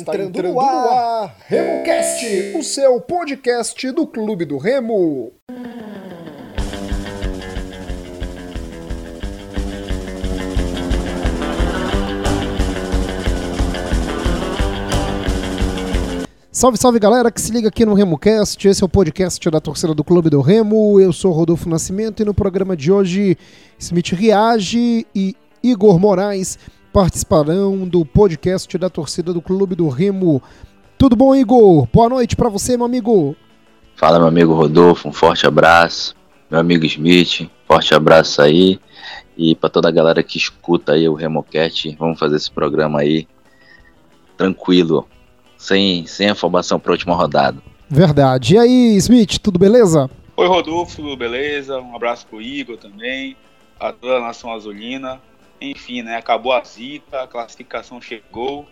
Está entrando, entrando no ar, ar RemoCast, o seu podcast do Clube do Remo. Salve, salve galera que se liga aqui no RemoCast. Esse é o podcast da torcida do Clube do Remo. Eu sou Rodolfo Nascimento e no programa de hoje, Smith Reage e Igor Moraes participarão do podcast da torcida do Clube do Remo. Tudo bom, Igor? Boa noite para você, meu amigo. Fala, meu amigo Rodolfo, um forte abraço. Meu amigo Smith, forte abraço aí. E para toda a galera que escuta aí o RemoCast, vamos fazer esse programa aí tranquilo, sem, sem afobação para a última rodada. Verdade. E aí, Smith, tudo beleza? Oi, Rodolfo, tudo beleza? Um abraço pro Igor também, a toda a nação azulina. Enfim, né? Acabou a zica, a classificação chegou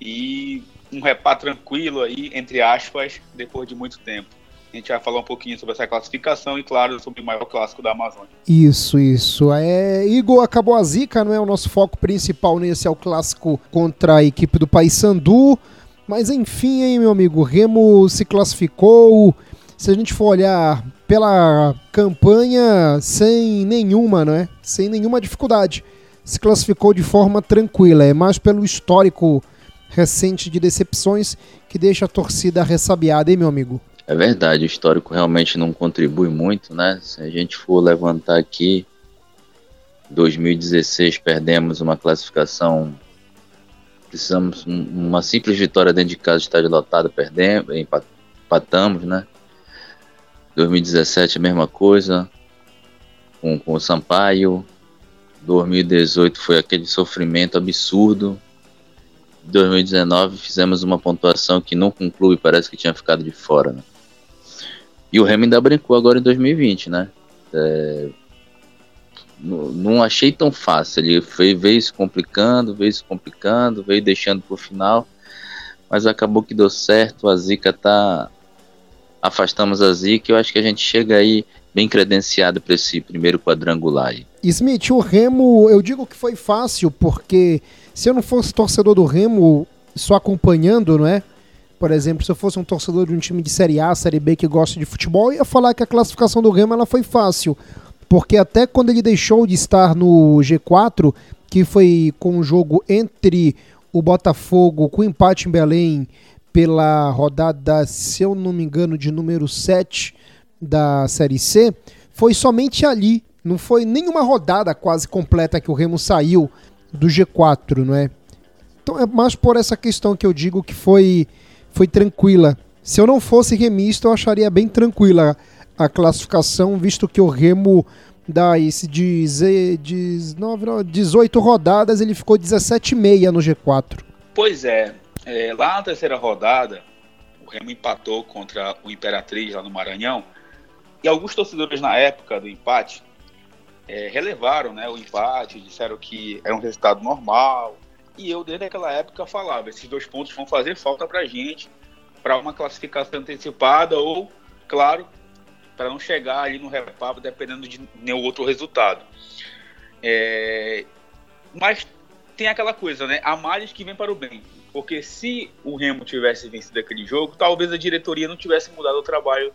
e um repá tranquilo aí, entre aspas, depois de muito tempo. A gente vai falar um pouquinho sobre essa classificação e, claro, sobre o maior clássico da Amazônia. Isso, isso. É, Igor, acabou a zica, não é o nosso foco principal nesse, é o clássico contra a equipe do Paysandu. Mas enfim, hein, meu amigo, Remo se classificou. Se a gente for olhar pela campanha, sem nenhuma, não é? Sem nenhuma dificuldade se classificou de forma tranquila. É mais pelo histórico recente de decepções que deixa a torcida ressabiada, hein, meu amigo? É verdade, o histórico realmente não contribui muito, né? Se a gente for levantar aqui, 2016 perdemos uma classificação, precisamos uma simples vitória dentro de casa, estádio lotado, perdemos, empatamos, né? 2017 a mesma coisa, com, com o Sampaio, 2018 foi aquele sofrimento absurdo. 2019 fizemos uma pontuação que não conclui, parece que tinha ficado de fora. Né? E o Remo ainda brincou agora em 2020, né? É, não, achei tão fácil. Ele foi, veio se complicando, veio se complicando, veio deixando pro final, mas acabou que deu certo. A Zica tá. Afastamos a Zica. Eu acho que a gente chega aí bem credenciado para esse primeiro quadrangular. Aí. Smith, o Remo, eu digo que foi fácil, porque se eu não fosse torcedor do Remo, só acompanhando, não é? Por exemplo, se eu fosse um torcedor de um time de Série A, Série B que gosta de futebol, eu ia falar que a classificação do Remo ela foi fácil. Porque até quando ele deixou de estar no G4, que foi com o jogo entre o Botafogo com empate em Belém pela rodada, se eu não me engano, de número 7 da Série C, foi somente ali. Não foi nenhuma rodada quase completa que o Remo saiu do G4, não é? Então é mais por essa questão que eu digo que foi, foi tranquila. Se eu não fosse remista, eu acharia bem tranquila a classificação, visto que o Remo dá esse de 18 rodadas, ele ficou 17,5 no G4. Pois é, é, lá na terceira rodada, o Remo empatou contra o Imperatriz lá no Maranhão, e alguns torcedores na época do empate é, relevaram né, o empate, disseram que era um resultado normal. E eu, desde aquela época, falava: esses dois pontos vão fazer falta para a gente, para uma classificação antecipada ou, claro, para não chegar ali no reparo dependendo de nenhum outro resultado. É, mas tem aquela coisa, né? Há males que vem para o bem. Porque se o Remo tivesse vencido aquele jogo, talvez a diretoria não tivesse mudado o trabalho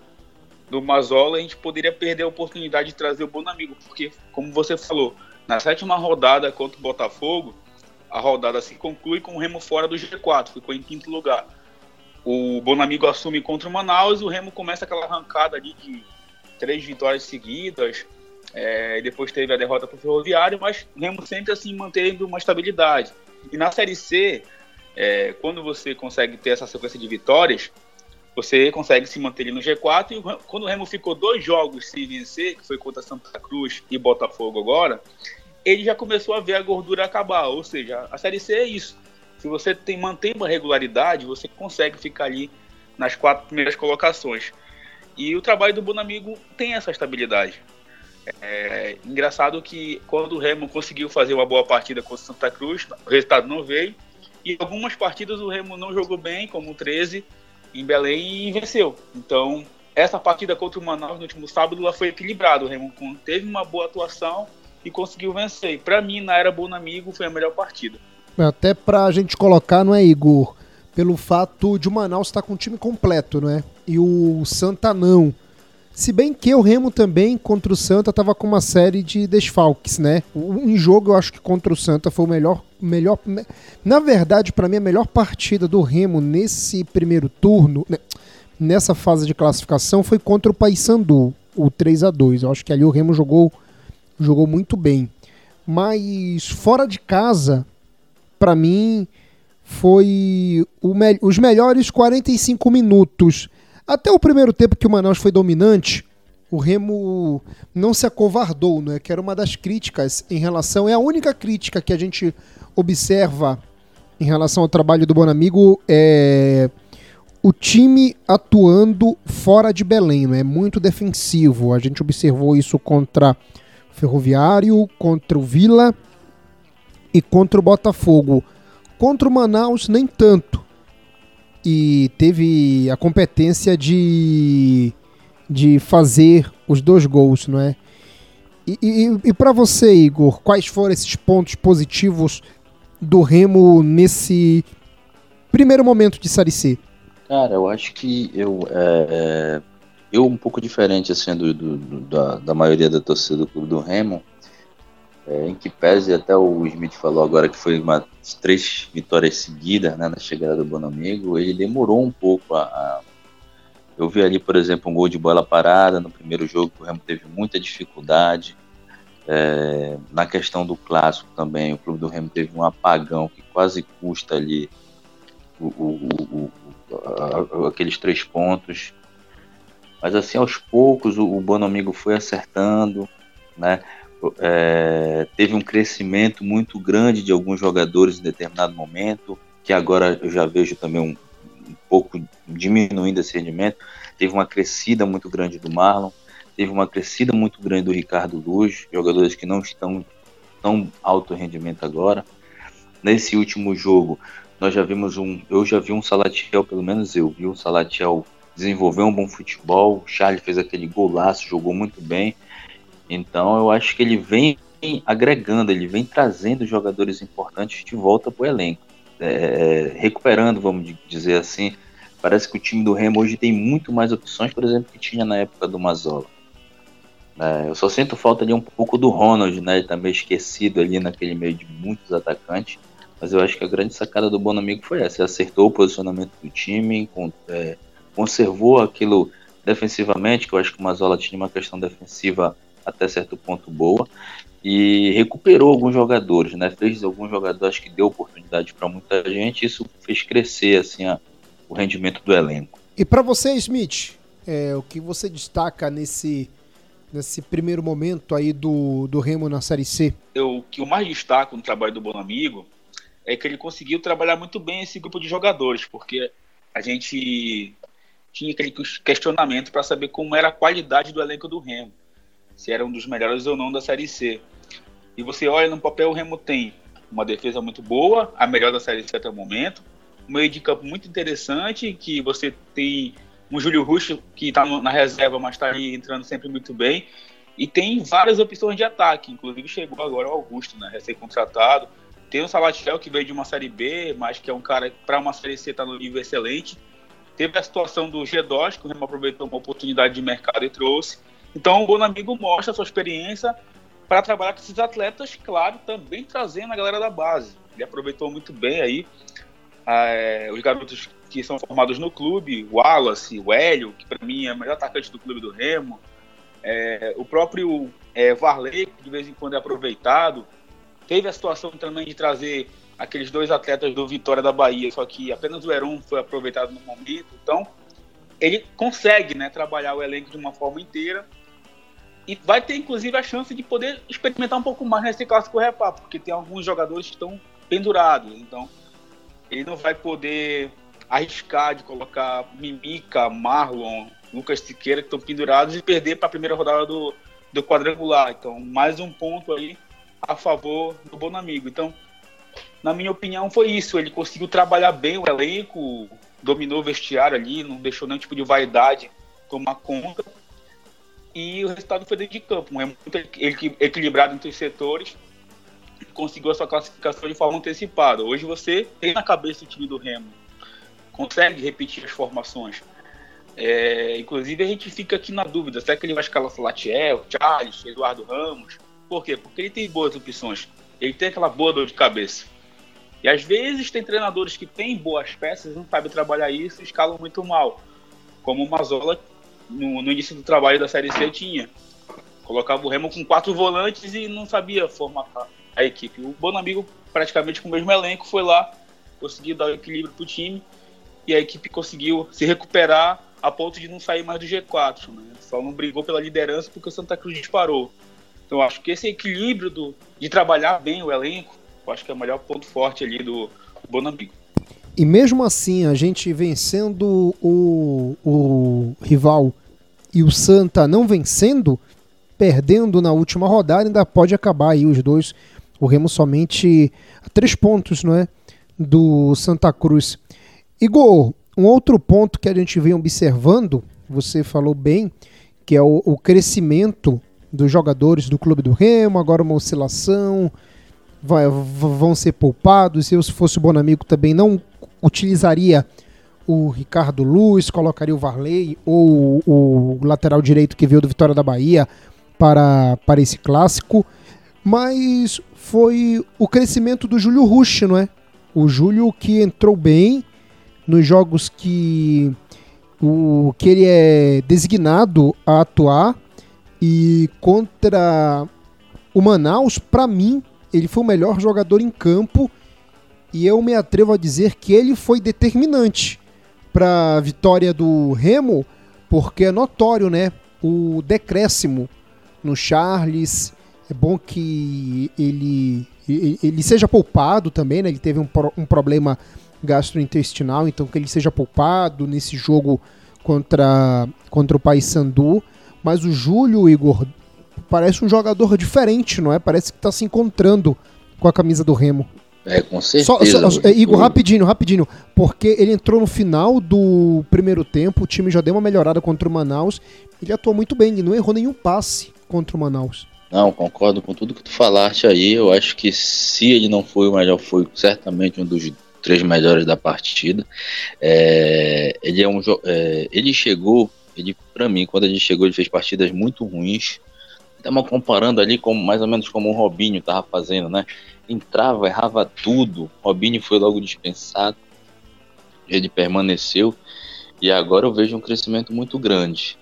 do Mazola, a gente poderia perder a oportunidade de trazer o Bonamigo, porque, como você falou, na sétima rodada contra o Botafogo, a rodada se conclui com o Remo fora do G4, ficou em quinto lugar. O Bonamigo assume contra o Manaus e o Remo começa aquela arrancada ali de três vitórias seguidas. É, depois teve a derrota para o Ferroviário, mas o Remo sempre assim mantendo uma estabilidade. E na Série C, é, quando você consegue ter essa sequência de vitórias, você consegue se manter no G4 e quando o Remo ficou dois jogos sem vencer, que foi contra Santa Cruz e Botafogo agora, ele já começou a ver a gordura acabar, ou seja, a Série C é isso. Se você tem, mantém uma regularidade, você consegue ficar ali nas quatro primeiras colocações. E o trabalho do Bonamigo tem essa estabilidade. É engraçado que quando o Remo conseguiu fazer uma boa partida contra Santa Cruz, o resultado não veio. E algumas partidas o Remo não jogou bem, como o 13, em Belém e venceu. Então, essa partida contra o Manaus no último sábado ela foi equilibrada. O Remo teve uma boa atuação e conseguiu vencer. Para mim, na era Bonamigo, foi a melhor partida. Até para a gente colocar, não é, Igor? pelo fato de o Manaus estar com o time completo, não é? E o Santa não. Se bem que o Remo também, contra o Santa, estava com uma série de desfalques, né? Um jogo, eu acho que contra o Santa foi o melhor. melhor na verdade, para mim, a melhor partida do Remo nesse primeiro turno, né? nessa fase de classificação, foi contra o Paysandu, o 3 a 2 Eu acho que ali o Remo jogou, jogou muito bem. Mas fora de casa, para mim, foi me os melhores 45 minutos até o primeiro tempo que o Manaus foi dominante, o Remo não se acovardou, né? que era uma das críticas em relação. É a única crítica que a gente observa em relação ao trabalho do Bonamigo é o time atuando fora de Belém, é muito defensivo. A gente observou isso contra o Ferroviário, contra o Vila e contra o Botafogo. Contra o Manaus, nem tanto e teve a competência de, de fazer os dois gols, não é? E, e, e para você, Igor, quais foram esses pontos positivos do Remo nesse primeiro momento de Série C? Cara, eu acho que eu, é, é eu um pouco diferente assim do, do, da, da, maioria da torcida do clube do Remo, é, em que pese até o Smith falou agora que foi uma três vitórias seguidas né, na chegada do Bonamigo, ele demorou um pouco a, a, Eu vi ali, por exemplo, um gol de bola parada no primeiro jogo, o Remo teve muita dificuldade. É, na questão do clássico também, o clube do Remo teve um apagão que quase custa ali o, o, o, aqueles três pontos. Mas assim, aos poucos o, o Bonamigo foi acertando, né? É, teve um crescimento muito grande de alguns jogadores em determinado momento, que agora eu já vejo também um, um pouco diminuindo esse rendimento. Teve uma crescida muito grande do Marlon, teve uma crescida muito grande do Ricardo Luz, jogadores que não estão tão alto rendimento agora. Nesse último jogo, nós já vimos um, eu já vi um Salatiel, pelo menos eu vi um Salatiel desenvolver um bom futebol. O Charles fez aquele golaço, jogou muito bem. Então eu acho que ele vem agregando, ele vem trazendo jogadores importantes de volta para o elenco. É, recuperando, vamos dizer assim. Parece que o time do Remo hoje tem muito mais opções, por exemplo, que tinha na época do Mazola. É, eu só sinto falta ali um pouco do Ronald, né? Ele tá meio esquecido ali naquele meio de muitos atacantes. Mas eu acho que a grande sacada do Bonamigo foi essa. Ele acertou o posicionamento do time, é, conservou aquilo defensivamente, que eu acho que o Mazola tinha uma questão defensiva até certo ponto boa e recuperou alguns jogadores, né? Fez alguns jogadores que deu oportunidade para muita gente. Isso fez crescer assim a, o rendimento do elenco. E para você, Smith, é, o que você destaca nesse nesse primeiro momento aí do, do Remo na Série C? Eu, o que eu mais destaco no trabalho do Bonamigo é que ele conseguiu trabalhar muito bem esse grupo de jogadores, porque a gente tinha aquele questionamento para saber como era a qualidade do elenco do Remo se era um dos melhores ou não da Série C. E você olha no papel, o Remo tem uma defesa muito boa, a melhor da Série C até o momento, um meio de campo muito interessante, que você tem um Júlio Russo que está na reserva, mas está entrando sempre muito bem, e tem várias opções de ataque, inclusive chegou agora o Augusto, né, recém-contratado, tem o Salatiel que veio de uma Série B, mas que é um cara para uma Série C está no nível excelente, teve a situação do G2, que o Remo aproveitou uma oportunidade de mercado e trouxe, então o Bonamigo mostra a sua experiência para trabalhar com esses atletas, claro, também trazendo a galera da base. Ele aproveitou muito bem aí é, os garotos que são formados no clube, o Wallace, o Hélio, que para mim é o melhor atacante do clube do Remo, é, o próprio é, Varley, que de vez em quando é aproveitado. Teve a situação também de trazer aqueles dois atletas do Vitória da Bahia, só que apenas o Heron foi aproveitado no momento. Então, ele consegue né, trabalhar o elenco de uma forma inteira e vai ter, inclusive, a chance de poder experimentar um pouco mais nesse clássico repá, porque tem alguns jogadores que estão pendurados. Então, ele não vai poder arriscar de colocar Mimica, Marlon, Lucas Siqueira, que estão pendurados, e perder para a primeira rodada do, do quadrangular. Então, mais um ponto aí a favor do Bonamigo. Então, na minha opinião, foi isso. Ele conseguiu trabalhar bem o elenco, dominou o vestiário ali, não deixou nenhum tipo de vaidade tomar conta e o resultado foi dentro de campo. É muito equilibrado entre os setores, conseguiu a sua classificação de forma antecipada. Hoje você tem na cabeça o time do Remo consegue repetir as formações. É, inclusive a gente fica aqui na dúvida, será que ele vai escalar Salatiel, Charles, Eduardo Ramos? Por quê? Porque ele tem boas opções. Ele tem aquela boa dor de cabeça. E às vezes tem treinadores que têm boas peças, não sabem trabalhar isso e escalam muito mal. Como o Mazola no, no início do trabalho da Série C tinha. Colocava o Remo com quatro volantes e não sabia formatar a equipe. O Bonamigo, praticamente com o mesmo elenco, foi lá, conseguiu dar o equilíbrio para o time e a equipe conseguiu se recuperar a ponto de não sair mais do G4. Né? Só não brigou pela liderança porque o Santa Cruz disparou. Então acho que esse equilíbrio do, de trabalhar bem o elenco, eu acho que é o melhor ponto forte ali do, do Bonamigo. E mesmo assim, a gente vencendo o, o rival e o Santa não vencendo, perdendo na última rodada, ainda pode acabar aí os dois. O Remo somente a três pontos, não é? Do Santa Cruz. Igor, um outro ponto que a gente vem observando, você falou bem, que é o, o crescimento dos jogadores do Clube do Remo, agora uma oscilação, vai, vão ser poupados. Eu, se fosse o Bonamigo, também não utilizaria o Ricardo Luz, colocaria o Varley ou o lateral direito que veio do Vitória da Bahia para, para esse clássico. Mas foi o crescimento do Júlio Rush, não é? O Júlio que entrou bem nos jogos que o que ele é designado a atuar e contra o Manaus, para mim, ele foi o melhor jogador em campo e eu me atrevo a dizer que ele foi determinante para a vitória do Remo, porque é notório, né, o decréscimo no Charles. É bom que ele ele seja poupado também, né? Ele teve um, um problema gastrointestinal, então que ele seja poupado nesse jogo contra, contra o Paysandu. Mas o Júlio, Igor, parece um jogador diferente, não é? Parece que está se encontrando com a camisa do Remo. É, com certeza. Só, só, Igor, rapidinho, rapidinho. Porque ele entrou no final do primeiro tempo, o time já deu uma melhorada contra o Manaus. Ele atuou muito bem, ele não errou nenhum passe contra o Manaus. Não, concordo com tudo que tu falaste aí. Eu acho que se ele não foi o melhor, foi certamente um dos três melhores da partida. É, ele é um é, ele chegou, ele para mim, quando ele chegou, ele fez partidas muito ruins. Estamos comparando ali com mais ou menos como o Robinho estava fazendo, né? Entrava, errava tudo. Robinho foi logo dispensado. Ele permaneceu e agora eu vejo um crescimento muito grande.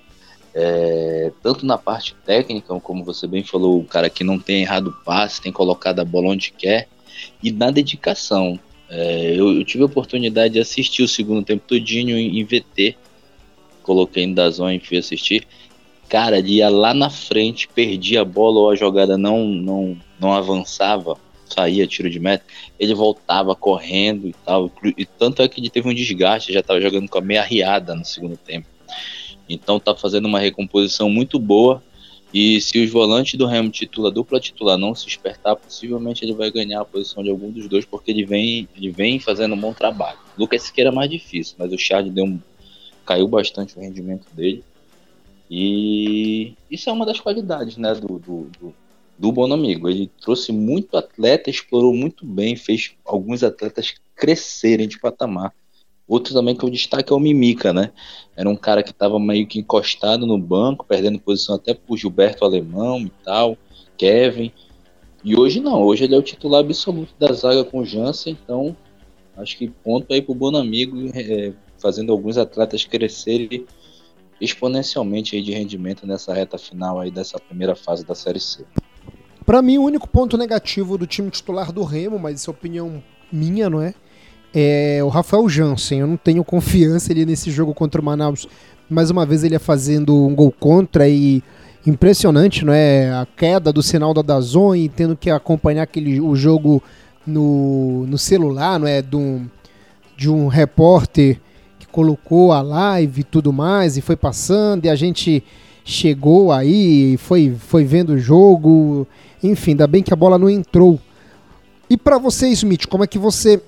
É, tanto na parte técnica, como você bem falou, o cara que não tem errado passe, tem colocado a bola onde quer, e na dedicação. É, eu, eu, tive a oportunidade de assistir o segundo tempo todinho em, em VT, coloquei no Dazon e fui assistir cara, ele ia lá na frente, perdia a bola ou a jogada não, não, não avançava, saía tiro de meta, ele voltava correndo e tal. E tanto é que ele teve um desgaste, já estava jogando com a meia riada no segundo tempo. Então tá fazendo uma recomposição muito boa. E se os volantes do Remo titula dupla titular não se espertar, possivelmente ele vai ganhar a posição de algum dos dois, porque ele vem, ele vem fazendo um bom trabalho. O Lucas Siqueira é mais difícil, mas o Chad deu um, caiu bastante o rendimento dele. E isso é uma das qualidades né, do, do, do, do Bonamigo. Ele trouxe muito atleta, explorou muito bem, fez alguns atletas crescerem de patamar. Outro também que eu destaque é o Mimica, né? Era um cara que estava meio que encostado no banco, perdendo posição até pro Gilberto Alemão e tal, Kevin. E hoje não, hoje ele é o titular absoluto da zaga com o Jansen, então acho que ponto aí pro Bonamigo, é, fazendo alguns atletas crescerem exponencialmente aí de rendimento nessa reta final aí dessa primeira fase da Série C. Para mim, o único ponto negativo do time titular do Remo, mas isso é opinião minha, não é? É o Rafael Jansen. Eu não tenho confiança ele nesse jogo contra o Manaus. Mais uma vez ele é fazendo um gol contra e impressionante, não é? A queda do sinal da Dazon e tendo que acompanhar aquele, o jogo no, no celular, não é? De um, de um repórter colocou a live e tudo mais, e foi passando, e a gente chegou aí, foi, foi vendo o jogo, enfim, ainda bem que a bola não entrou. E para você, Smith, como é que você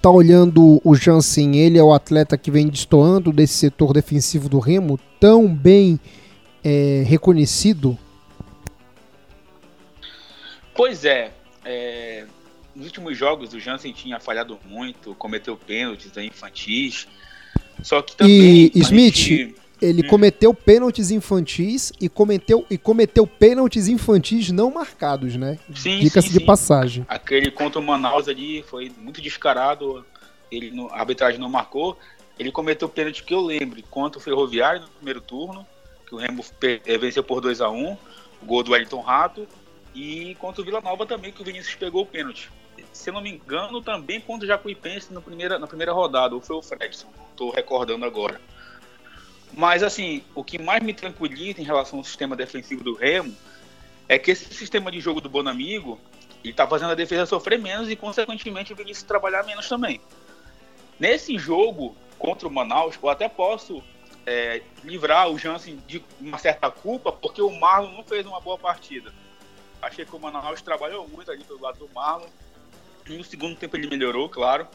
tá olhando o Jansen? Ele é o atleta que vem destoando desse setor defensivo do Remo, tão bem é, reconhecido? Pois é, é, nos últimos jogos o Jansen tinha falhado muito, cometeu pênaltis infantis. Só que também. E Smith, gente... ele cometeu pênaltis infantis e cometeu, e cometeu pênaltis infantis não marcados, né? Dica-se de sim. passagem. Aquele contra o Manaus ali foi muito descarado. Ele, a arbitragem não marcou. Ele cometeu pênalti que eu lembro contra o Ferroviário no primeiro turno, que o Remo eh, venceu por 2 a 1 o gol do Wellington Rato. E contra o Vila Nova também, que o Vinícius pegou o pênalti se não me engano, também contra o Jacuipense na primeira, na primeira rodada, ou foi o Fredson, estou recordando agora. Mas, assim, o que mais me tranquiliza em relação ao sistema defensivo do Remo é que esse sistema de jogo do Bonamigo ele está fazendo a defesa sofrer menos e, consequentemente, o Vinícius trabalhar menos também. Nesse jogo contra o Manaus, eu até posso é, livrar o Jansen de uma certa culpa, porque o Marlon não fez uma boa partida. Achei que o Manaus trabalhou muito ali pelo lado do Marlon, no segundo tempo ele melhorou, claro.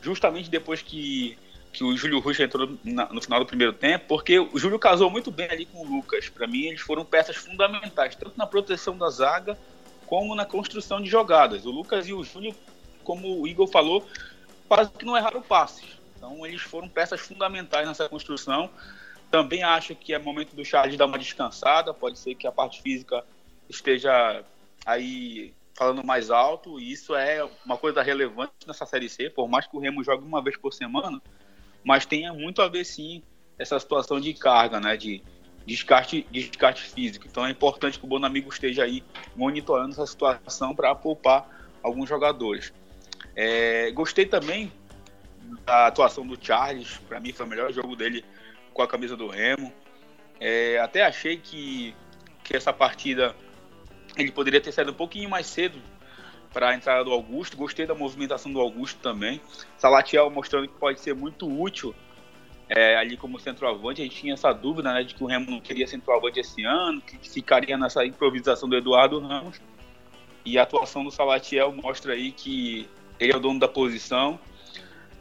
Justamente depois que, que o Júlio Ruxa entrou na, no final do primeiro tempo, porque o Júlio casou muito bem ali com o Lucas. Para mim, eles foram peças fundamentais, tanto na proteção da zaga como na construção de jogadas. O Lucas e o Júlio, como o Igor falou, quase que não erraram passes. Então, eles foram peças fundamentais nessa construção. Também acho que é momento do Charles dar uma descansada. Pode ser que a parte física esteja aí falando mais alto, e isso é uma coisa relevante nessa Série C, por mais que o Remo jogue uma vez por semana, mas tenha muito a ver sim essa situação de carga, né, de descarte, descarte físico. Então é importante que o Bonamigo esteja aí monitorando essa situação para poupar alguns jogadores. É, gostei também da atuação do Charles, para mim foi o melhor jogo dele com a camisa do Remo. É, até achei que, que essa partida ele poderia ter saído um pouquinho mais cedo para a entrada do Augusto. Gostei da movimentação do Augusto também. Salatiel mostrando que pode ser muito útil é, ali como centroavante. A gente tinha essa dúvida né, de que o Remo não queria centroavante esse ano, que ficaria nessa improvisação do Eduardo Ramos. E a atuação do Salatiel mostra aí que ele é o dono da posição.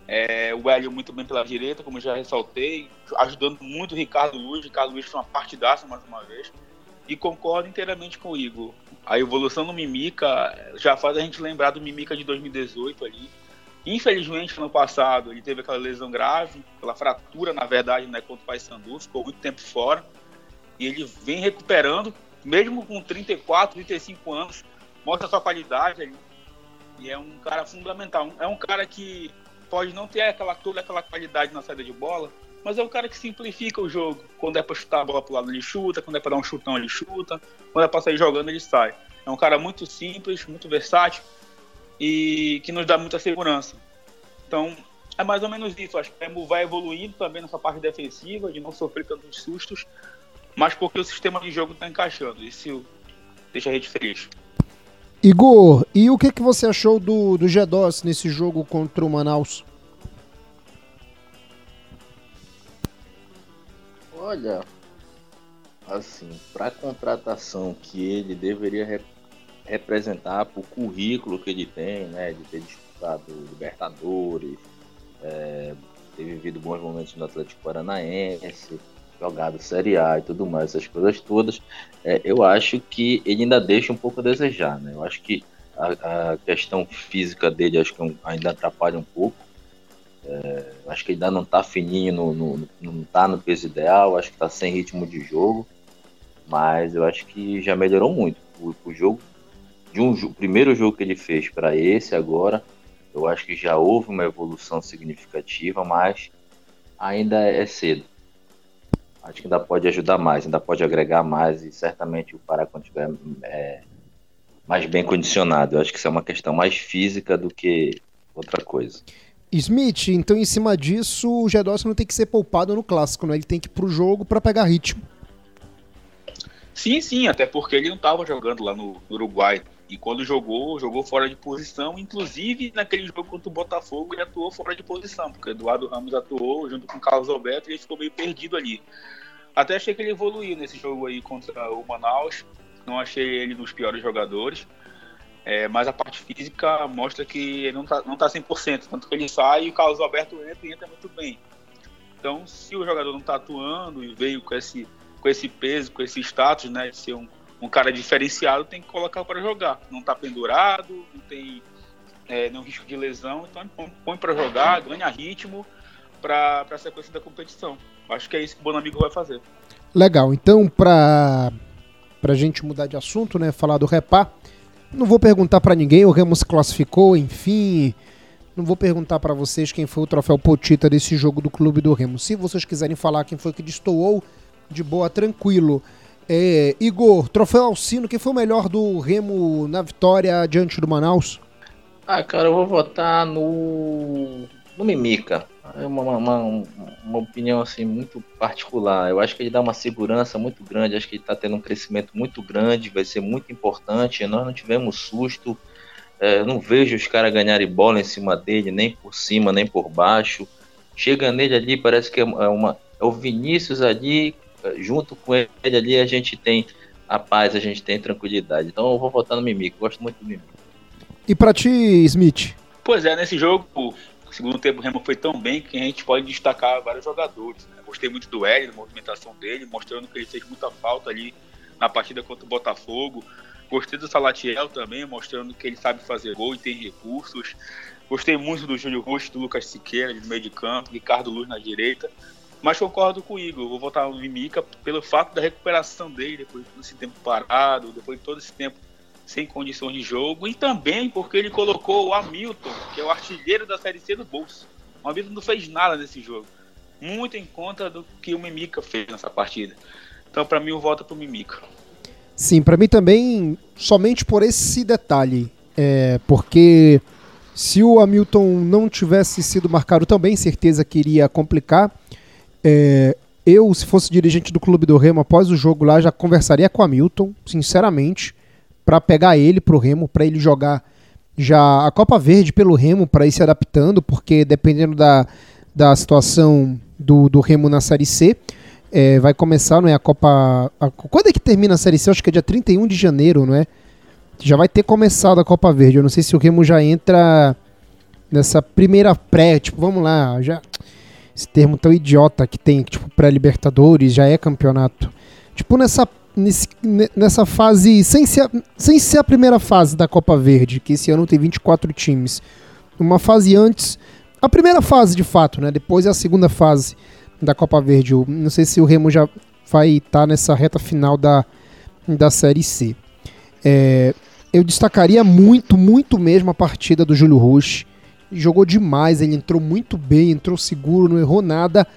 É, o Hélio muito bem pela direita, como já ressaltei, ajudando muito o Ricardo Luiz. Ricardo Luiz foi uma partidaça mais uma vez. E concordo inteiramente com o Igor. A evolução do Mimica já faz a gente lembrar do Mimica de 2018 ali. Infelizmente, ano passado, ele teve aquela lesão grave, aquela fratura, na verdade, né, contra o Paysandu, ficou muito tempo fora. E ele vem recuperando, mesmo com 34, 35 anos, mostra sua qualidade ali. E é um cara fundamental. É um cara que pode não ter aquela, toda aquela qualidade na saída de bola, mas é o cara que simplifica o jogo. Quando é pra chutar a bola pro lado, ele chuta. Quando é pra dar um chutão, ele chuta. Quando é pra sair jogando, ele sai. É um cara muito simples, muito versátil e que nos dá muita segurança. Então, é mais ou menos isso. Acho que o Remo vai evoluindo também nessa parte defensiva, de não sofrer tantos sustos, mas porque o sistema de jogo está encaixando. Isso deixa a gente feliz. Igor, e o que, que você achou do, do G2 nesse jogo contra o Manaus? Olha, assim, para a contratação que ele deveria rep representar para o currículo que ele tem, né, de ter disputado Libertadores, é, ter vivido bons momentos no Atlético Paranaense, jogado Série A e tudo mais, essas coisas todas, é, eu acho que ele ainda deixa um pouco a desejar, né? Eu acho que a, a questão física dele acho que ainda atrapalha um pouco. É, acho que ainda não está fininho, no, no, não está no peso ideal, acho que está sem ritmo de jogo, mas eu acho que já melhorou muito. O, o jogo, de um o primeiro jogo que ele fez para esse agora, eu acho que já houve uma evolução significativa, mas ainda é cedo. Acho que ainda pode ajudar mais, ainda pode agregar mais e certamente o Pará quando estiver é, mais bem condicionado. Eu acho que isso é uma questão mais física do que outra coisa. Smith, então em cima disso, o Gedossi não tem que ser poupado no clássico, né? Ele tem que ir pro jogo para pegar ritmo. Sim, sim, até porque ele não estava jogando lá no Uruguai. E quando jogou, jogou fora de posição. Inclusive, naquele jogo contra o Botafogo, ele atuou fora de posição, porque Eduardo Ramos atuou junto com o Carlos Alberto e ele ficou meio perdido ali. Até achei que ele evoluiu nesse jogo aí contra o Manaus. Não achei ele nos piores jogadores. É, mas a parte física mostra que ele não está não tá 100%, tanto que ele sai e o Carlos Alberto entra e entra muito bem. Então, se o jogador não está atuando e veio com esse, com esse peso, com esse status, né, de ser um, um cara diferenciado, tem que colocar para jogar. Não está pendurado, não tem é, no risco de lesão, então põe para jogar, ganha ritmo para a sequência da competição. Acho que é isso que o Bonamigo vai fazer. Legal, então para a gente mudar de assunto, né, falar do Repá, não vou perguntar para ninguém, o Remo se classificou, enfim, não vou perguntar para vocês quem foi o troféu Potita desse jogo do Clube do Remo. Se vocês quiserem falar quem foi que destoou, de boa, tranquilo. É, Igor, troféu Alcino, quem foi o melhor do Remo na vitória diante do Manaus? Ah, cara, eu vou votar no, no Mimica. É uma, uma, uma, opinião assim muito particular. Eu acho que ele dá uma segurança muito grande. Acho que ele está tendo um crescimento muito grande. Vai ser muito importante. Nós não tivemos susto. É, não vejo os caras ganharem bola em cima dele, nem por cima, nem por baixo. Chega nele ali, parece que é, uma, é o Vinícius ali junto com ele ali a gente tem a paz, a gente tem tranquilidade. Então eu vou votar no Mimico, gosto muito do Mimico. E para ti, Smith? Pois é, nesse jogo, o segundo tempo o Remo foi tão bem que a gente pode destacar vários jogadores. Né? Gostei muito do Hélio, da movimentação dele, mostrando que ele fez muita falta ali na partida contra o Botafogo. Gostei do Salatiel também, mostrando que ele sabe fazer gol e tem recursos. Gostei muito do Júlio Rocha, do Lucas Siqueira, do meio de campo, Ricardo Luz na direita. Mas concordo com o Igor, vou votar no Mimica pelo fato da recuperação dele depois de todo esse tempo parado, depois de todo esse tempo sem condições de jogo, e também porque ele colocou o Hamilton, que é o artilheiro da Série C, no bolso. O Hamilton não fez nada nesse jogo. Muito em conta do que o Mimica fez nessa partida. Então, para mim, o voto é pro Mimica. Sim, para mim também, somente por esse detalhe. É, porque se o Hamilton não tivesse sido marcado também, certeza que iria complicar. É, eu, se fosse dirigente do Clube do Remo após o jogo lá, já conversaria com o Hamilton, sinceramente, para pegar ele pro Remo, para ele jogar já a Copa Verde pelo Remo, para ir se adaptando, porque dependendo da, da situação do, do Remo na Série C, é, vai começar, não é? A Copa. A, quando é que termina a Série C? Acho que é dia 31 de janeiro, não é? Já vai ter começado a Copa Verde. Eu não sei se o Remo já entra nessa primeira pré, tipo, vamos lá, já esse termo tão idiota que tem, tipo, pré-Libertadores, já é campeonato. Tipo, nessa, nesse, nessa fase, sem ser, a, sem ser a primeira fase da Copa Verde, que esse ano tem 24 times. Uma fase antes, a primeira fase de fato, né? Depois é a segunda fase da Copa Verde. Eu não sei se o Remo já vai estar tá nessa reta final da, da Série C. É, eu destacaria muito, muito mesmo a partida do Júlio Rush jogou demais, ele entrou muito bem, entrou seguro, não errou nada.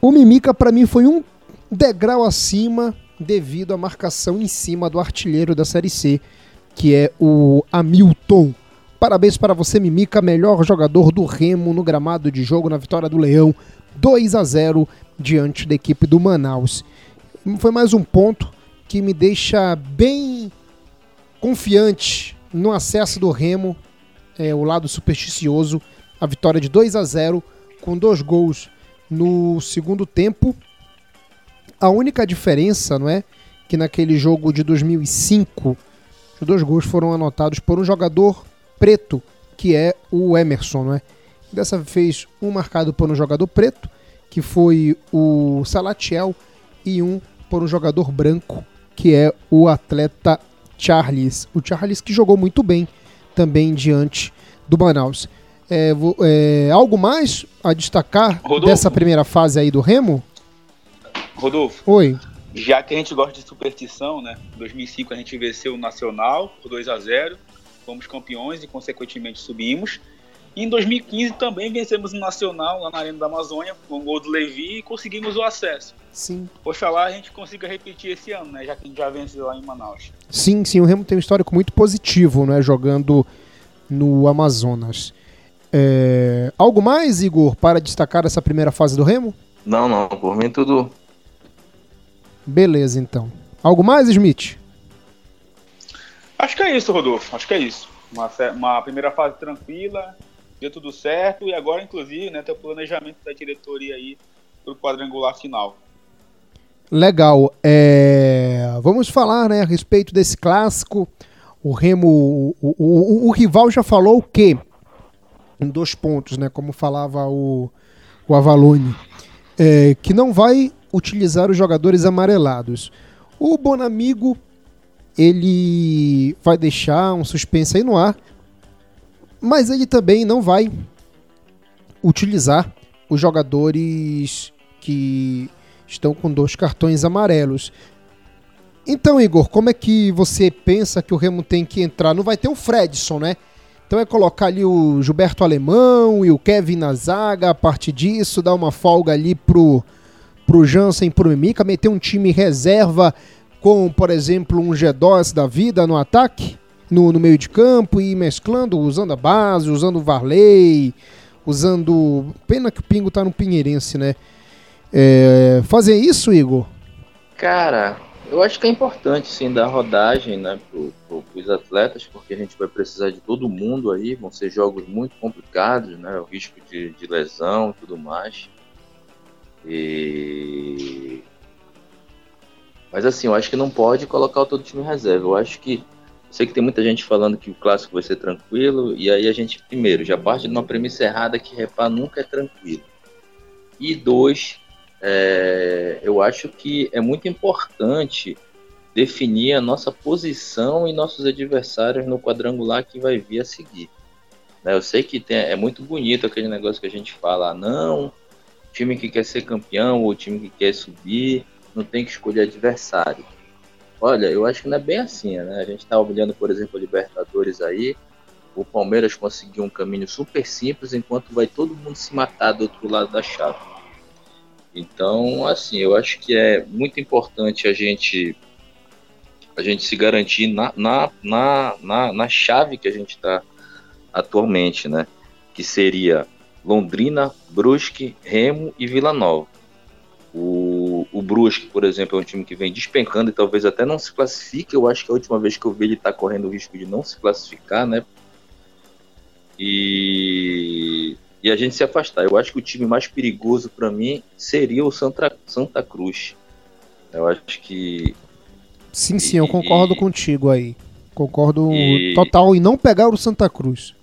O Mimica para mim foi um degrau acima devido à marcação em cima do artilheiro da Série C, que é o Hamilton. Parabéns para você, Mimica, melhor jogador do Remo no gramado de jogo na vitória do Leão, 2 a 0 diante da equipe do Manaus. Foi mais um ponto que me deixa bem confiante no acesso do Remo é, o lado supersticioso, a vitória de 2 a 0 com dois gols no segundo tempo. A única diferença, não é, que naquele jogo de 2005, os dois gols foram anotados por um jogador preto, que é o Emerson, não é? Dessa vez um marcado por um jogador preto, que foi o Salatiel, e um por um jogador branco, que é o atleta Charles. O Charles que jogou muito bem também diante do Manaus. É, é, algo mais a destacar Rodolfo, dessa primeira fase aí do Remo? Rodolfo. Oi. Já que a gente gosta de superstição, né? Em 2005 a gente venceu o Nacional por 2 a 0 fomos campeões e consequentemente subimos. E em 2015 também vencemos o Nacional lá na Arena da Amazônia com o gol do Levi e conseguimos o acesso. Sim. Oxalá a gente consiga repetir esse ano, né? Já que a gente já venceu lá em Manaus. Sim, sim. O Remo tem um histórico muito positivo, né? Jogando no Amazonas. É... Algo mais, Igor, para destacar essa primeira fase do Remo? Não, não. Por mim tudo. Beleza, então. Algo mais, Smith? Acho que é isso, Rodolfo. Acho que é isso. Uma, uma primeira fase tranquila, deu tudo certo e agora, inclusive, né, tem o planejamento da diretoria aí para o quadrangular final. Legal. É... Vamos falar né, a respeito desse clássico. O Remo, o, o, o, o rival já falou o quê? Em dois pontos, né? Como falava o, o Avalone, é, que não vai utilizar os jogadores amarelados. O Bonamigo ele vai deixar um suspense aí no ar, mas ele também não vai utilizar os jogadores que estão com dois cartões amarelos. Então, Igor, como é que você pensa que o Remo tem que entrar? Não vai ter o Fredson, né? Então é colocar ali o Gilberto Alemão e o Kevin na zaga, a partir disso, dar uma folga ali pro, pro Jansen pro Mimica, meter um time reserva com, por exemplo, um G2 da vida no ataque, no, no meio de campo, e mesclando, usando a base, usando o Varley, usando. Pena que o Pingo tá no Pinheirense, né? É... Fazer isso, Igor? Cara, eu acho que é importante sim dar rodagem né, para os atletas, porque a gente vai precisar de todo mundo aí, vão ser jogos muito complicados, né? O risco de, de lesão e tudo mais. E... Mas assim, eu acho que não pode colocar o todo time em reserva. Eu acho que. Sei que tem muita gente falando que o clássico vai ser tranquilo, e aí a gente, primeiro, já parte de uma premissa errada que repar nunca é tranquilo. E dois, é, eu acho que é muito importante definir a nossa posição e nossos adversários no quadrangular que vai vir a seguir. Né, eu sei que tem, é muito bonito aquele negócio que a gente fala, ah, não, time que quer ser campeão ou time que quer subir não tem que escolher adversário. Olha, eu acho que não é bem assim, né? A gente está olhando, por exemplo, a Libertadores aí, o Palmeiras conseguiu um caminho super simples, enquanto vai todo mundo se matar do outro lado da chave. Então, assim, eu acho que é muito importante a gente a gente se garantir na, na, na, na, na chave que a gente está atualmente, né? Que seria Londrina, Brusque, Remo e Vila Nova. O, o Brusque, por exemplo, é um time que vem despencando e talvez até não se classifique. Eu acho que a última vez que eu vi ele está correndo o risco de não se classificar, né? E e a gente se afastar. Eu acho que o time mais perigoso para mim seria o Santa, Santa Cruz. Eu acho que. Sim, sim, eu concordo e, contigo aí. Concordo e, total em não pegar o Santa Cruz.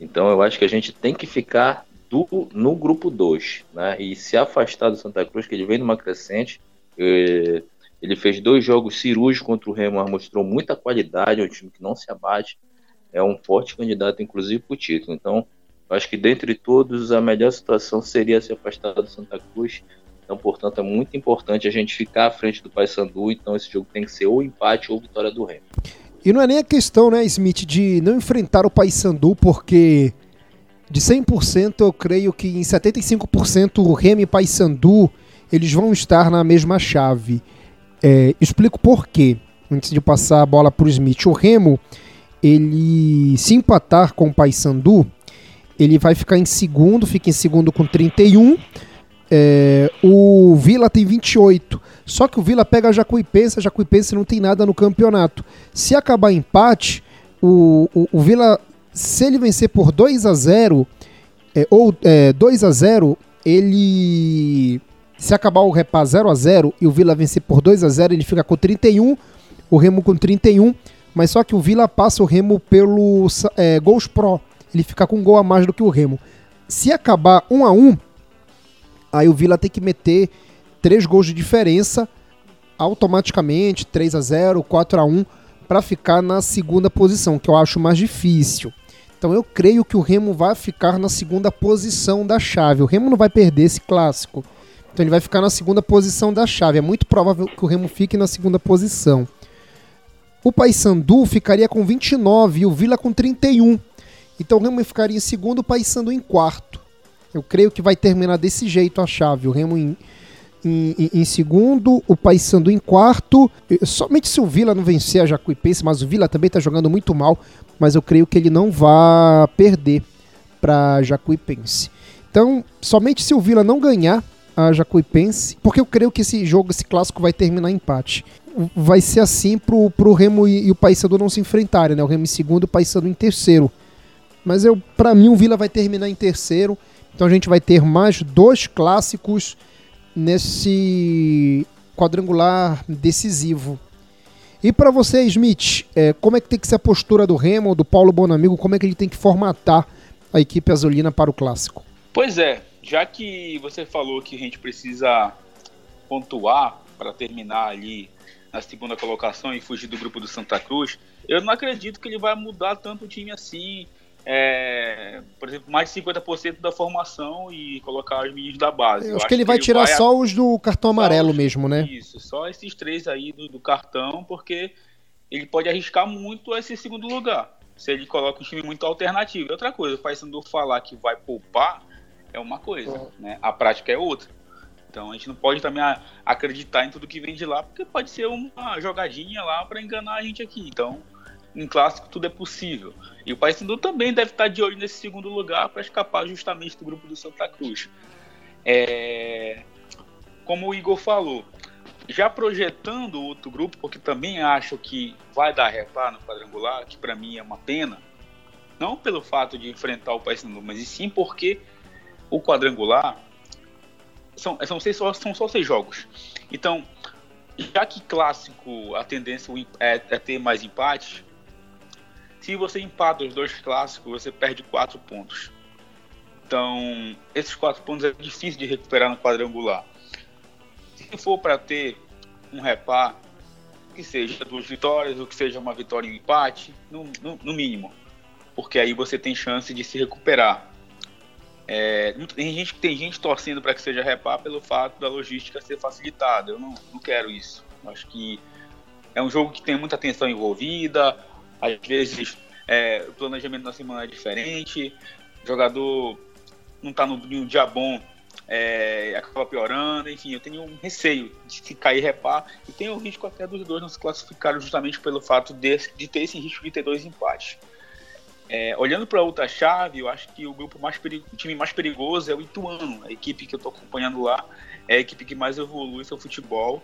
Então eu acho que a gente tem que ficar do, no grupo 2, né? E se afastar do Santa Cruz, que ele vem numa crescente. Eh, ele fez dois jogos cirúrgicos contra o Remo, mostrou muita qualidade, é um time que não se abate. É um forte candidato, inclusive, para o título. Então, eu acho que dentre todos a melhor situação seria se afastar do Santa Cruz. Então, portanto, é muito importante a gente ficar à frente do Paysandu. Então, esse jogo tem que ser ou empate ou vitória do Remo. E não é nem a questão, né, Smith, de não enfrentar o Paysandu, porque de 100% eu creio que em 75% o Remo e Paysandu eles vão estar na mesma chave. É, explico por quê. Antes de passar a bola para o Smith, o Remo ele se empatar com o Paysandu ele vai ficar em segundo, fica em segundo com 31. É, o Vila tem 28. Só que o Vila pega a Jacuipense, a Jacuipense não tem nada no campeonato. Se acabar empate, o, o, o Vila, se ele vencer por 2 a 0 é, ou é, 2 a 0 ele. Se acabar o repá 0 a 0 e o Vila vencer por 2 a 0 ele fica com 31, o Remo com 31. Mas só que o Vila passa o Remo pelo é, Gols Pro ele fica com um gol a mais do que o Remo. Se acabar 1 a 1 aí o Vila tem que meter três gols de diferença automaticamente, 3 a 0 4 a 1 para ficar na segunda posição, que eu acho mais difícil. Então eu creio que o Remo vai ficar na segunda posição da chave. O Remo não vai perder esse clássico. Então ele vai ficar na segunda posição da chave. É muito provável que o Remo fique na segunda posição. O Paysandu ficaria com 29 e o Vila com 31. Então o Remo ficaria em segundo, o Paysandu em quarto. Eu creio que vai terminar desse jeito a chave. O Remo em, em, em segundo, o Paysandu em quarto. Somente se o Vila não vencer a Jacuipense, mas o Vila também está jogando muito mal. Mas eu creio que ele não vai perder para Jacuipense. Então, somente se o Vila não ganhar a Jacuipense, porque eu creio que esse jogo, esse clássico vai terminar em empate. Vai ser assim pro, pro Remo e, e o Paysandu não se enfrentarem, né? O Remo em segundo, o Paysandu em terceiro. Mas eu, para mim, o Vila vai terminar em terceiro. Então a gente vai ter mais dois clássicos nesse quadrangular decisivo. E para você, Smith, é, como é que tem que ser a postura do Remo, do Paulo Bonamigo? Como é que ele tem que formatar a equipe azulina para o clássico? Pois é, já que você falou que a gente precisa pontuar para terminar ali na segunda colocação e fugir do grupo do Santa Cruz, eu não acredito que ele vai mudar tanto o time assim é, por exemplo, mais de 50% da formação e colocar os meninos da base. Eu, Eu acho, que ele vai tirar vai só os do cartão amarelo os, mesmo, né? Isso, só esses três aí do, do, cartão, porque ele pode arriscar muito esse segundo lugar. Se ele coloca um time muito alternativo. Outra coisa, o Paysandu falar que vai poupar é uma coisa, é. né? A prática é outra. Então a gente não pode também acreditar em tudo que vem de lá, porque pode ser uma jogadinha lá para enganar a gente aqui. Então em clássico tudo é possível. E o Paysandu também deve estar de olho nesse segundo lugar para escapar justamente do grupo do Santa Cruz. É... Como o Igor falou, já projetando outro grupo, porque também acho que vai dar repar no quadrangular, que para mim é uma pena, não pelo fato de enfrentar o Paysandu, mas sim porque o quadrangular são, são, seis, são só seis jogos. Então, já que clássico a tendência é, é ter mais empates, se você empata os dois clássicos, você perde quatro pontos. Então, esses quatro pontos é difícil de recuperar no quadrangular. Se for para ter um repar, que seja duas vitórias, ou que seja uma vitória e um empate, no, no, no mínimo. Porque aí você tem chance de se recuperar. É, tem, gente, tem gente torcendo para que seja repar pelo fato da logística ser facilitada. Eu não, não quero isso. Acho que é um jogo que tem muita tensão envolvida, às vezes é, o planejamento da semana é diferente, o jogador não está no, dia bom, é, acaba piorando, enfim, eu tenho um receio de se cair repar e tenho o risco até dos dois não se classificarem justamente pelo fato de, de ter esse risco de ter dois empates. É, olhando para outra chave, eu acho que o grupo mais o time mais perigoso é o Ituano, a equipe que eu estou acompanhando lá é a equipe que mais evolui seu futebol.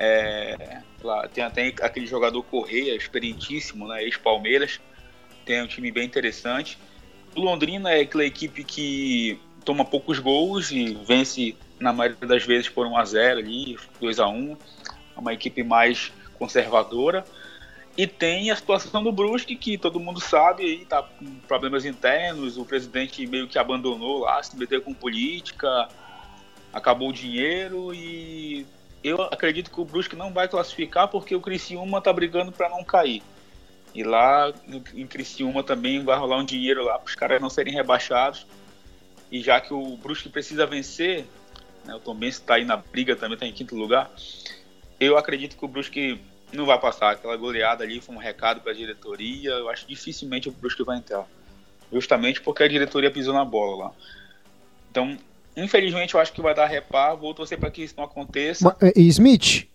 É, lá, tem até aquele jogador Correia, experientíssimo, né, ex-Palmeiras. Tem um time bem interessante. O Londrina é aquela equipe que toma poucos gols e vence na maioria das vezes por 1 a 0 ali, 2 a 1. É uma equipe mais conservadora. E tem a situação do Brusque, que todo mundo sabe, aí tá com problemas internos, o presidente meio que abandonou lá, se meteu com política, acabou o dinheiro e eu acredito que o Brusque não vai classificar porque o Criciúma tá brigando para não cair. E lá em Criciúma também vai rolar um dinheiro lá para os caras não serem rebaixados. E já que o Brusque precisa vencer, né, o Tombense está aí na briga também, está em quinto lugar. Eu acredito que o Brusque não vai passar. Aquela goleada ali foi um recado para a diretoria. Eu acho que dificilmente o Brusque vai entrar. Justamente porque a diretoria pisou na bola lá. Então, Infelizmente, eu acho que vai dar repar. Vou torcer para que isso não aconteça. Eh, Smith,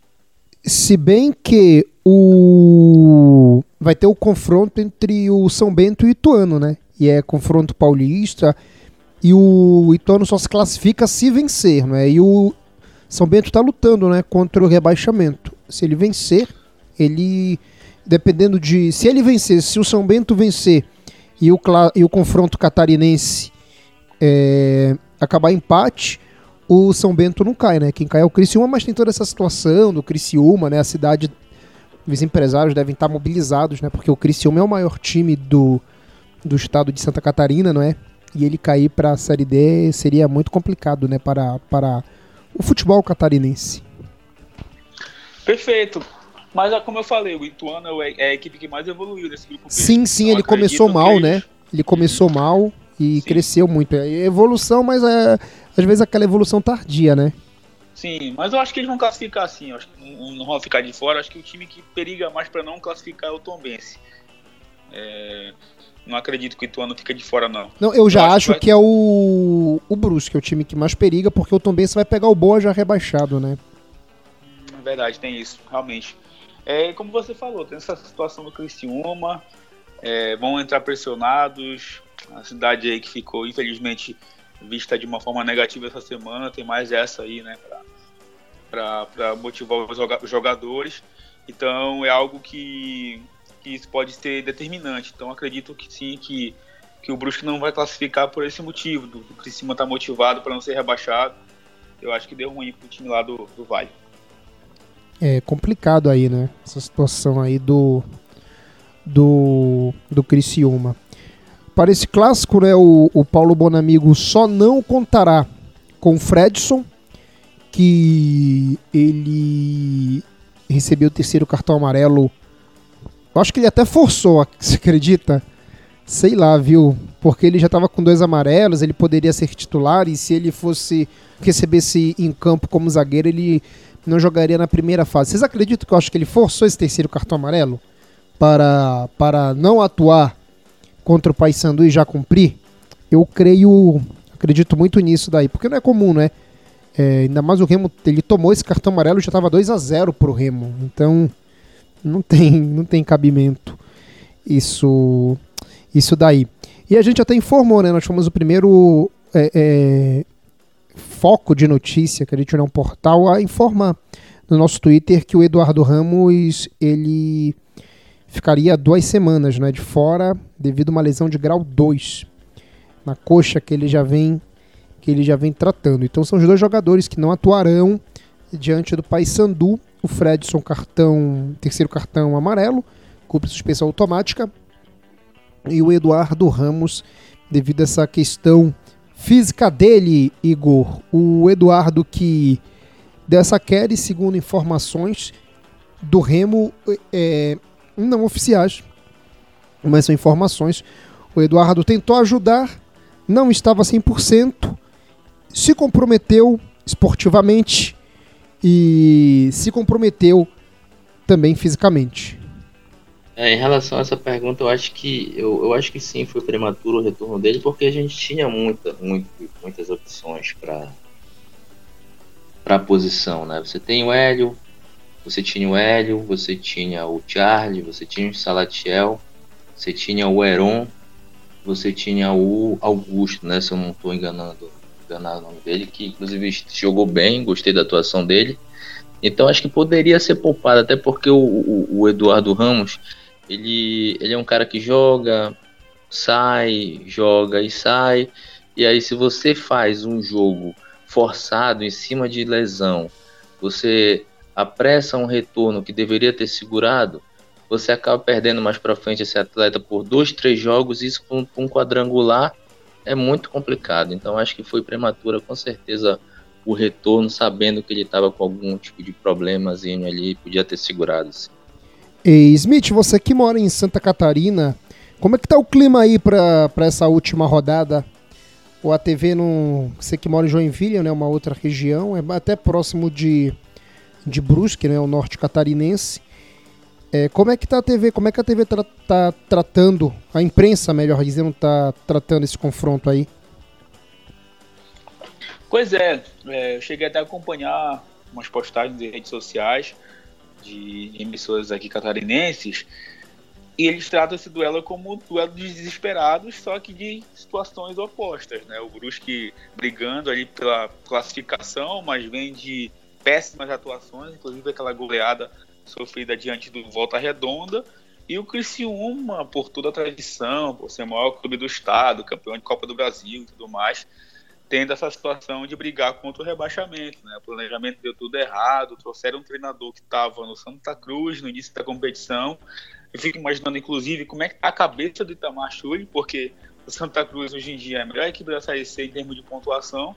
se bem que o vai ter o confronto entre o São Bento e o Ituano, né? E é confronto paulista. E o Ituano só se classifica se vencer, né? E o São Bento está lutando, né, contra o rebaixamento. Se ele vencer, ele dependendo de se ele vencer, se o São Bento vencer e o, e o confronto catarinense é, acabar empate, o São Bento não cai, né? Quem cai é o Criciúma, mas tem toda essa situação do Criciúma, né? A cidade, os empresários devem estar mobilizados, né? Porque o Criciúma é o maior time do, do estado de Santa Catarina, não é? E ele cair para a Série D seria muito complicado, né? Para, para o futebol catarinense. Perfeito. Mas é como eu falei, o Ituano é, é a equipe que mais evoluiu nesse grupo. Sim, sim, então, ele começou mal, né? Ele começou mal e Sim. cresceu muito. É evolução, mas é, às vezes aquela evolução tardia, né? Sim, mas eu acho que eles vão classificar assim. Eu acho que não, vão ficar de fora. Acho que o time que periga mais para não classificar é o Tom Bense. É, não acredito que o Ituano fica de fora, não. Não, eu já eu acho, acho que, vai... é o, o Brusque, é o time que mais periga, porque o Tom Bense vai pegar o Boa já rebaixado, né? É verdade, tem isso, realmente. É, como você falou, tem essa situação do Criciúma, é, vão entrar pressionados, a cidade aí que ficou, infelizmente, vista de uma forma negativa essa semana, tem mais essa aí, né, para motivar os jogadores. Então é algo que, que isso pode ser determinante. Então acredito que sim, que, que o Brusque não vai classificar por esse motivo, do, do Criciúma tá motivado para não ser rebaixado. Eu acho que deu ruim pro time lá do, do Vale. É complicado aí, né? Essa situação aí do do, do Criciúma. Para esse clássico, né, o, o Paulo Bonamigo só não contará com o Fredson, que ele recebeu o terceiro cartão amarelo. Eu acho que ele até forçou, você acredita? sei lá, viu? Porque ele já estava com dois amarelos, ele poderia ser titular e se ele fosse recebesse em campo como zagueiro, ele não jogaria na primeira fase. Vocês acreditam que eu acho que ele forçou esse terceiro cartão amarelo para, para não atuar contra o Paysandu e já cumprir? Eu creio, acredito muito nisso daí, porque não é comum, né? É, ainda mais o Remo, ele tomou esse cartão amarelo já estava 2 a 0 pro Remo. Então não tem, não tem cabimento isso isso daí. E a gente até informou, né? Nós fomos o primeiro é, é, foco de notícia que a gente é um portal a informar no nosso Twitter que o Eduardo Ramos ele ficaria duas semanas né, de fora devido a uma lesão de grau 2 na coxa que ele já vem que ele já vem tratando. Então são os dois jogadores que não atuarão diante do Paysandu. O Fredson cartão, terceiro cartão amarelo, cumpre suspensão automática. E o Eduardo Ramos, devido a essa questão física dele, Igor. O Eduardo que dessa queda, segundo informações do Remo, é, não oficiais, mas são informações. O Eduardo tentou ajudar, não estava 100%, se comprometeu esportivamente e se comprometeu também fisicamente. É, em relação a essa pergunta, eu acho que eu, eu acho que sim, foi prematuro o retorno dele, porque a gente tinha muita, muito, muitas opções para para a posição, né? Você tem o Hélio, você tinha o Hélio, você tinha o Charlie, você tinha o Salatiel, você tinha o Heron, você tinha o Augusto, né? Se eu não estou enganando enganar o nome dele, que inclusive jogou bem, gostei da atuação dele. Então acho que poderia ser poupado, até porque o, o, o Eduardo Ramos, ele, ele é um cara que joga, sai, joga e sai. E aí se você faz um jogo forçado em cima de lesão, você apressa um retorno que deveria ter segurado, você acaba perdendo mais para frente esse atleta por dois, três jogos, isso com um quadrangular é muito complicado. Então acho que foi prematura, com certeza, o retorno, sabendo que ele estava com algum tipo de problemazinho ali, podia ter segurado. E Smith, você que mora em Santa Catarina, como é que tá o clima aí para essa última rodada? O ATV, no, você que mora em Joinville, né, uma outra região, é até próximo de, de Brusque, né, o norte catarinense. É, como é que tá a TV? Como é que a TV está tá tratando, a imprensa, melhor dizendo, está tratando esse confronto aí? Pois é, é, eu cheguei até a acompanhar umas postagens em redes sociais de emissoras aqui catarinenses e eles tratam esse duelo como um duelo de desesperados, só que de situações opostas, né? O Brusque brigando ali pela classificação, mas vem de péssimas atuações, inclusive aquela goleada sofrida diante do Volta Redonda. E o Criciúma, por toda a tradição, por ser o maior clube do estado, campeão de Copa do Brasil e tudo mais, tendo essa situação de brigar contra o rebaixamento. Né? O planejamento deu tudo errado, trouxeram um treinador que estava no Santa Cruz no início da competição. Eu fico imaginando, inclusive, como é que está a cabeça do Itamar Chuli, porque o Santa Cruz hoje em dia é a melhor equipe da Série C em termos de pontuação,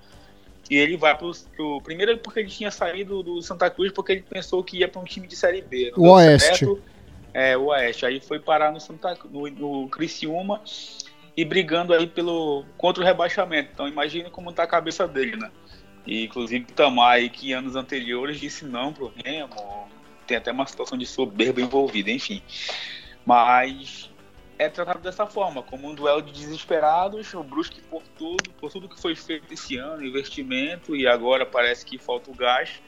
e ele vai pro, pro. Primeiro porque ele tinha saído do Santa Cruz porque ele pensou que ia para um time de Série B. O Oeste. Certo, é, o Oeste. Aí foi parar no, Santa, no, no Criciúma e brigando aí pelo, contra o rebaixamento. Então imagine como tá a cabeça dele, né? E, inclusive o Tamai, que anos anteriores disse não pro Remo. Tem até uma situação de soberba envolvida, enfim. Mas é tratado dessa forma, como um duelo de desesperados, o Brusque por tudo, por tudo que foi feito esse ano, investimento, e agora parece que falta o gás,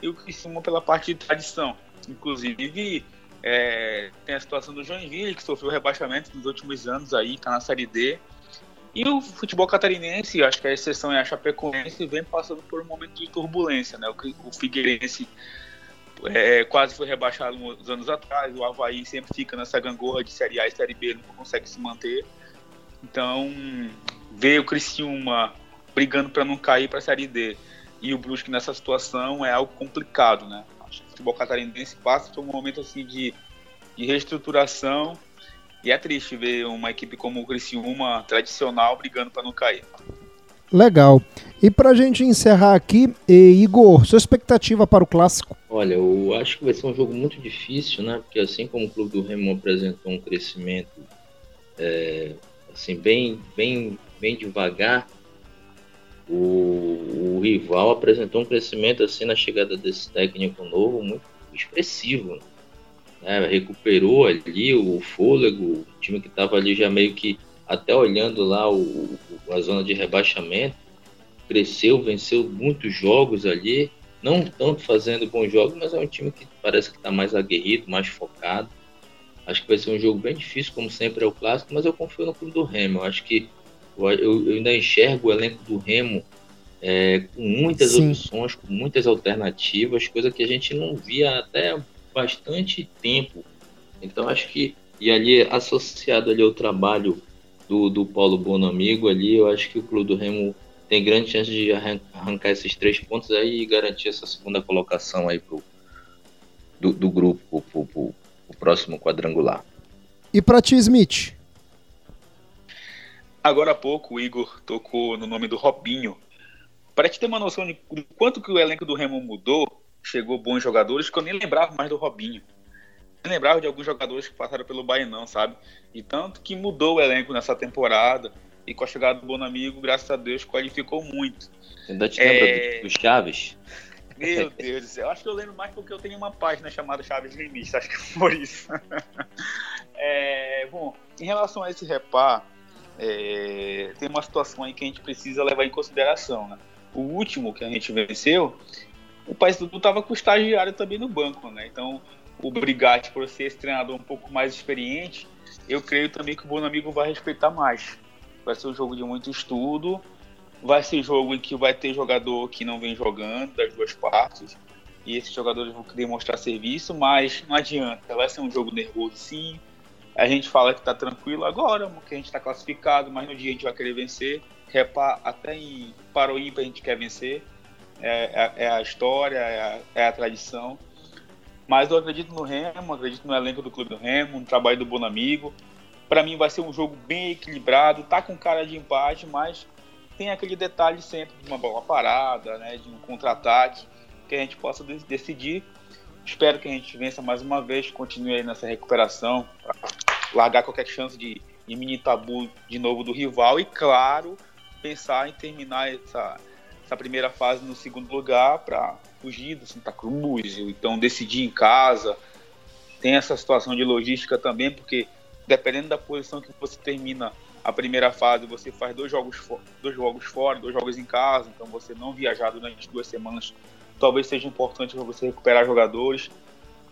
e o Criciúma pela parte de tradição. Inclusive, é, tem a situação do Joinville, que sofreu rebaixamento nos últimos anos aí, está na Série D, e o futebol catarinense, acho que a exceção é a Chapecoense, vem passando por um momento de turbulência, né? O, o Figueirense é, quase foi rebaixado uns anos atrás. O Havaí sempre fica nessa gangorra de Série A e Série B, não consegue se manter. Então, ver o Criciúma brigando para não cair para a Série D e o Brusque nessa situação é algo complicado, né? Acho que o futebol catarinense passa por um momento assim de, de reestruturação e é triste ver uma equipe como o Criciúma tradicional brigando para não cair. Legal. E pra gente encerrar aqui, Igor, sua expectativa para o clássico? Olha, eu acho que vai ser um jogo muito difícil, né? Porque assim como o Clube do Remo apresentou um crescimento é, assim, bem, bem, bem devagar, o, o, rival apresentou um crescimento assim na chegada desse técnico novo muito expressivo. Né? Recuperou ali o fôlego, o time que estava ali já meio que até olhando lá o, a zona de rebaixamento, cresceu, venceu muitos jogos ali, não tanto fazendo bons jogos, mas é um time que parece que está mais aguerrido, mais focado. Acho que vai ser um jogo bem difícil, como sempre é o clássico, mas eu confio no clube do Remo. Eu acho que eu, eu ainda enxergo o elenco do Remo é, com muitas Sim. opções, com muitas alternativas, coisa que a gente não via até bastante tempo. Então acho que e ali associado ali ao trabalho do, do Paulo Bonamigo ali, eu acho que o Clube do Remo tem grande chance de arrancar esses três pontos aí e garantir essa segunda colocação aí pro, do, do grupo pro, pro, pro próximo quadrangular. E para ti, Smith? Agora há pouco o Igor tocou no nome do Robinho. Para te ter uma noção de quanto que o elenco do Remo mudou, chegou bons jogadores que eu nem lembrava mais do Robinho lembrava de alguns jogadores que passaram pelo Bainão, sabe? E tanto que mudou o elenco nessa temporada. E com a chegada do Bonamigo, graças a Deus, qualificou muito. Você ainda te lembra é... do, do Chaves? Meu Deus do céu. Acho que eu lembro mais porque eu tenho uma página chamada Chaves Limite. Acho que é por isso. é, bom, em relação a esse repar, é, tem uma situação aí que a gente precisa levar em consideração. Né? O último que a gente venceu, o País Dudu estava com o estagiário também no banco. Né? Então, o Brigatti, por ser esse treinador um pouco mais experiente, eu creio também que o Bonamigo vai respeitar mais. Vai ser um jogo de muito estudo, vai ser jogo em que vai ter jogador que não vem jogando das duas partes, e esses jogadores vão querer mostrar serviço, mas não adianta, vai ser um jogo nervoso sim. A gente fala que está tranquilo agora, porque a gente está classificado, mas no dia a gente vai querer vencer. Até em Paroíba a gente quer vencer. É, é, é a história, é a, é a tradição. Mas eu acredito no Remo, acredito no elenco do Clube do Remo, no trabalho do Bonamigo. Para mim vai ser um jogo bem equilibrado, tá com cara de empate, mas tem aquele detalhe sempre de uma bola parada, né, de um contra-ataque que a gente possa decidir. Espero que a gente vença mais uma vez, continue aí nessa recuperação, largar qualquer chance de, de mini tabu de novo do rival e, claro, pensar em terminar essa, essa primeira fase no segundo lugar para fugir do Santa Cruz, então decidir em casa. Tem essa situação de logística também, porque dependendo da posição que você termina a primeira fase, você faz dois jogos, dois jogos fora, dois jogos em casa, então você não viajar durante duas semanas talvez seja importante para você recuperar jogadores.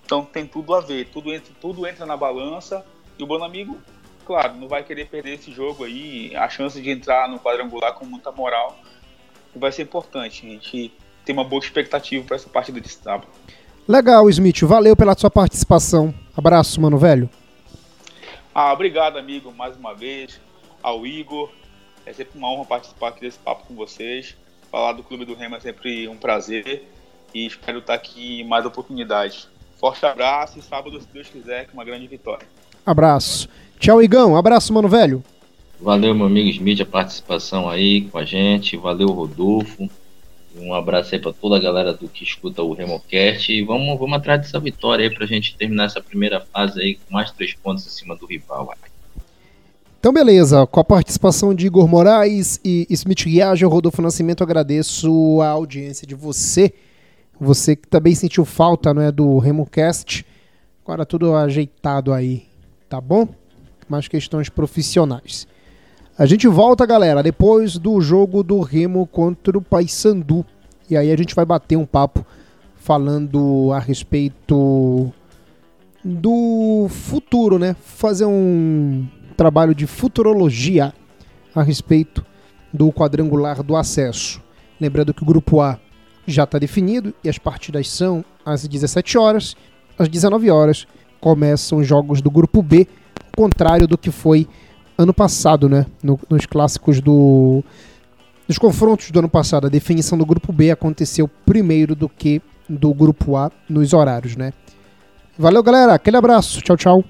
Então tem tudo a ver, tudo entra, tudo entra na balança e o Bonamigo, claro, não vai querer perder esse jogo aí, a chance de entrar no quadrangular com muita moral vai ser importante. A gente tem uma boa expectativa para essa partida de sábado. Legal, Smith. Valeu pela sua participação. Abraço, mano, velho. Ah, obrigado, amigo, mais uma vez. Ao Igor. É sempre uma honra participar aqui desse papo com vocês. Falar do Clube do Remo é sempre um prazer. E espero estar aqui em mais oportunidades. Forte abraço e sábado, se Deus quiser, com uma grande vitória. Abraço. Tchau, Igão. Abraço, mano, velho. Valeu, meu amigo Smith, a participação aí com a gente. Valeu, Rodolfo. Um abraço aí para toda a galera do que escuta o Remocast. E vamos, vamos atrás dessa vitória aí para a gente terminar essa primeira fase aí com mais três pontos em cima do rival. Então, beleza. Com a participação de Igor Moraes e Smith Guiage, Rodolfo Nascimento, agradeço a audiência de você. Você que também sentiu falta não é, do Remocast. Agora tudo ajeitado aí, tá bom? Mais questões profissionais. A gente volta, galera, depois do jogo do Remo contra o Paysandu. E aí a gente vai bater um papo falando a respeito do futuro, né? Fazer um trabalho de futurologia a respeito do quadrangular do acesso. Lembrando que o grupo A já está definido e as partidas são às 17 horas. Às 19 horas começam os jogos do grupo B, contrário do que foi ano passado, né? No, nos clássicos do. Nos confrontos do ano passado, a definição do grupo B aconteceu primeiro do que do grupo A nos horários, né? Valeu, galera. Aquele abraço. Tchau, tchau.